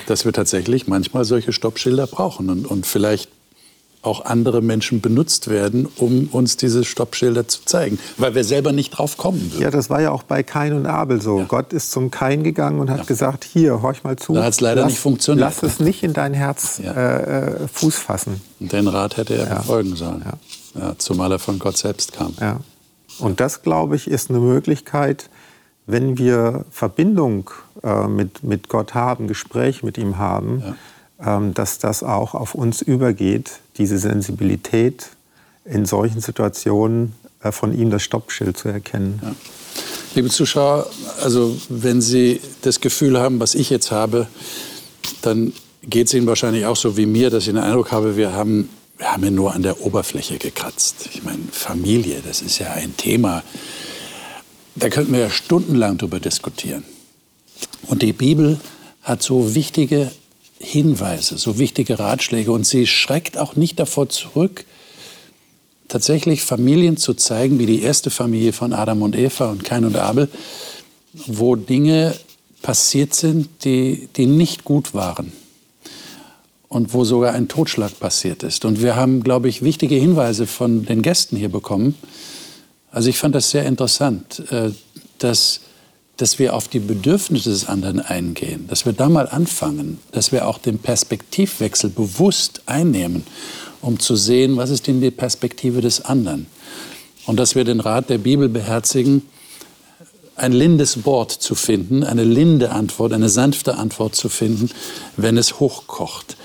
dass wir tatsächlich manchmal solche Stoppschilder brauchen und, und vielleicht auch andere Menschen benutzt werden, um uns diese Stoppschilder zu zeigen, weil wir selber nicht drauf kommen würden. Ja, das war ja auch bei Kain und Abel so. Ja. Gott ist zum Kain gegangen und hat ja. gesagt, hier, horch mal zu. Da hat es leider lass, nicht funktioniert. Lass es nicht in dein Herz ja. äh, äh Fuß fassen. Und den Rat hätte er befolgen sollen, ja. zumal er von Gott selbst kam. Ja. Und das, glaube ich, ist eine Möglichkeit, wenn wir Verbindung äh, mit, mit Gott haben, Gespräch mit ihm haben, ähm, dass das auch auf uns übergeht, diese Sensibilität in solchen Situationen äh, von ihm das Stoppschild zu erkennen. Ja. Liebe Zuschauer, also wenn Sie das Gefühl haben, was ich jetzt habe, dann geht es Ihnen wahrscheinlich auch so wie mir, dass ich den Eindruck habe, wir haben, wir haben ja nur an der Oberfläche gekratzt. Ich meine, Familie, das ist ja ein Thema, da könnten wir ja stundenlang darüber diskutieren. Und die Bibel hat so wichtige Hinweise, so wichtige Ratschläge. Und sie schreckt auch nicht davor zurück, tatsächlich Familien zu zeigen, wie die erste Familie von Adam und Eva und Kain und Abel, wo Dinge passiert sind, die, die nicht gut waren und wo sogar ein Totschlag passiert ist. Und wir haben, glaube ich, wichtige Hinweise von den Gästen hier bekommen. Also ich fand das sehr interessant, äh, dass dass wir auf die Bedürfnisse des anderen eingehen, dass wir da mal anfangen, dass wir auch den Perspektivwechsel bewusst einnehmen, um zu sehen, was ist denn die Perspektive des anderen. Und dass wir den Rat der Bibel beherzigen, ein lindes Wort zu finden, eine linde Antwort, eine sanfte Antwort zu finden, wenn es hochkocht.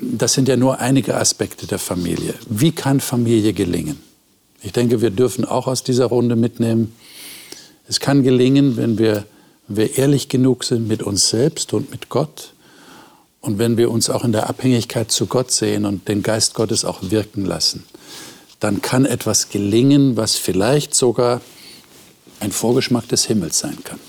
Das sind ja nur einige Aspekte der Familie. Wie kann Familie gelingen? Ich denke, wir dürfen auch aus dieser Runde mitnehmen, es kann gelingen, wenn wir, wir ehrlich genug sind mit uns selbst und mit Gott und wenn wir uns auch in der Abhängigkeit zu Gott sehen und den Geist Gottes auch wirken lassen. Dann kann etwas gelingen, was vielleicht sogar ein Vorgeschmack des Himmels sein kann.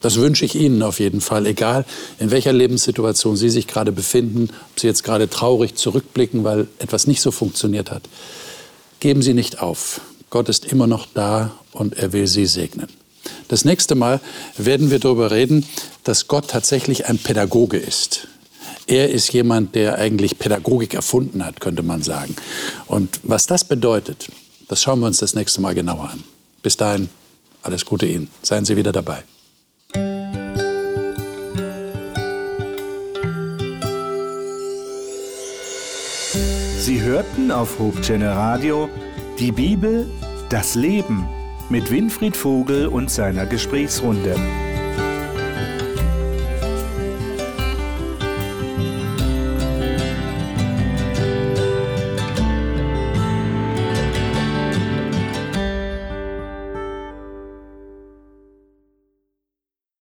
Das wünsche ich Ihnen auf jeden Fall, egal in welcher Lebenssituation Sie sich gerade befinden, ob Sie jetzt gerade traurig zurückblicken, weil etwas nicht so funktioniert hat. Geben Sie nicht auf. Gott ist immer noch da und er will Sie segnen. Das nächste Mal werden wir darüber reden, dass Gott tatsächlich ein Pädagoge ist. Er ist jemand, der eigentlich Pädagogik erfunden hat, könnte man sagen. Und was das bedeutet, das schauen wir uns das nächste Mal genauer an. Bis dahin, alles Gute Ihnen. Seien Sie wieder dabei. Sie hörten auf Hochchannel Radio die Bibel, das Leben mit Winfried Vogel und seiner Gesprächsrunde.